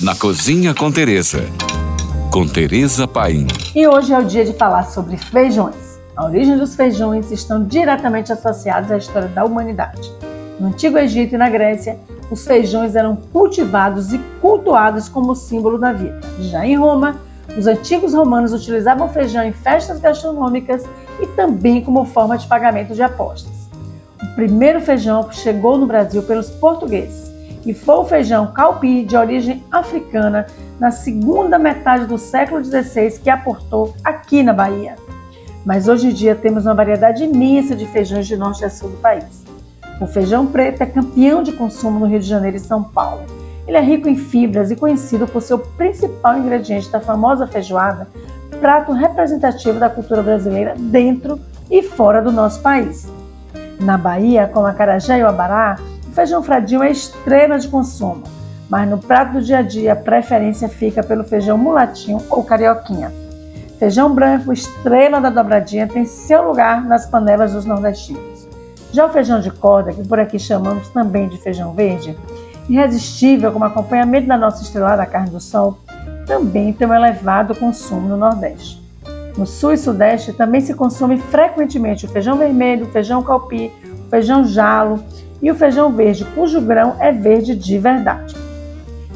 na Cozinha com Teresa. Com Teresa Paim. E hoje é o dia de falar sobre feijões. A origem dos feijões estão diretamente associados à história da humanidade. No Antigo Egito e na Grécia, os feijões eram cultivados e cultuados como símbolo da vida. Já em Roma, os antigos romanos utilizavam feijão em festas gastronômicas e também como forma de pagamento de apostas. O primeiro feijão chegou no Brasil pelos portugueses e foi o feijão calpi de origem africana na segunda metade do século XVI que aportou aqui na Bahia. Mas hoje em dia temos uma variedade imensa de feijões de norte a sul do país. O feijão preto é campeão de consumo no Rio de Janeiro e São Paulo. Ele é rico em fibras e conhecido por ser o principal ingrediente da famosa feijoada, prato representativo da cultura brasileira dentro e fora do nosso país. Na Bahia, com a carajé e o abará, feijão fradinho é estrela de consumo, mas no prato do dia a dia a preferência fica pelo feijão mulatinho ou carioquinha. Feijão branco, estrela da dobradinha, tem seu lugar nas panelas dos nordestinos. Já o feijão de corda, que por aqui chamamos também de feijão verde, irresistível como acompanhamento da nossa estrelada carne do sol, também tem um elevado consumo no Nordeste. No Sul e Sudeste também se consome frequentemente o feijão vermelho, o feijão calpi, o feijão jalo e o feijão verde, cujo grão é verde de verdade.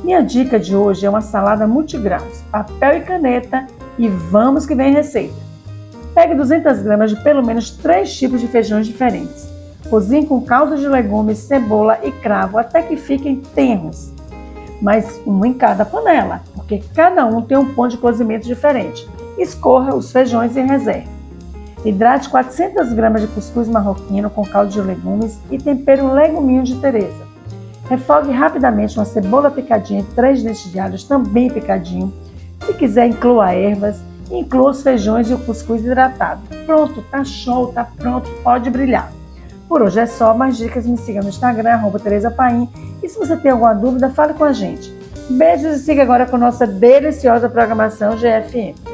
Minha dica de hoje é uma salada multigrãos, papel e caneta e vamos que vem receita. Pegue 200 gramas de pelo menos três tipos de feijões diferentes. Cozinhe com caldo de legumes, cebola e cravo até que fiquem tenros, mas um em cada panela, porque cada um tem um ponto de cozimento diferente. Escorra os feijões em reserva. Hidrate 400 gramas de cuscuz marroquino com caldo de legumes e tempere um leguminho de Teresa. Refogue rapidamente uma cebola picadinha e três dentes de alhos também picadinho. Se quiser, inclua ervas inclua os feijões e o cuscuz hidratado. Pronto, tá show, tá pronto, pode brilhar. Por hoje é só, mais dicas me siga no Instagram, arroba Tereza Paim. E se você tem alguma dúvida, fale com a gente. Beijos e siga agora com nossa deliciosa programação GFM.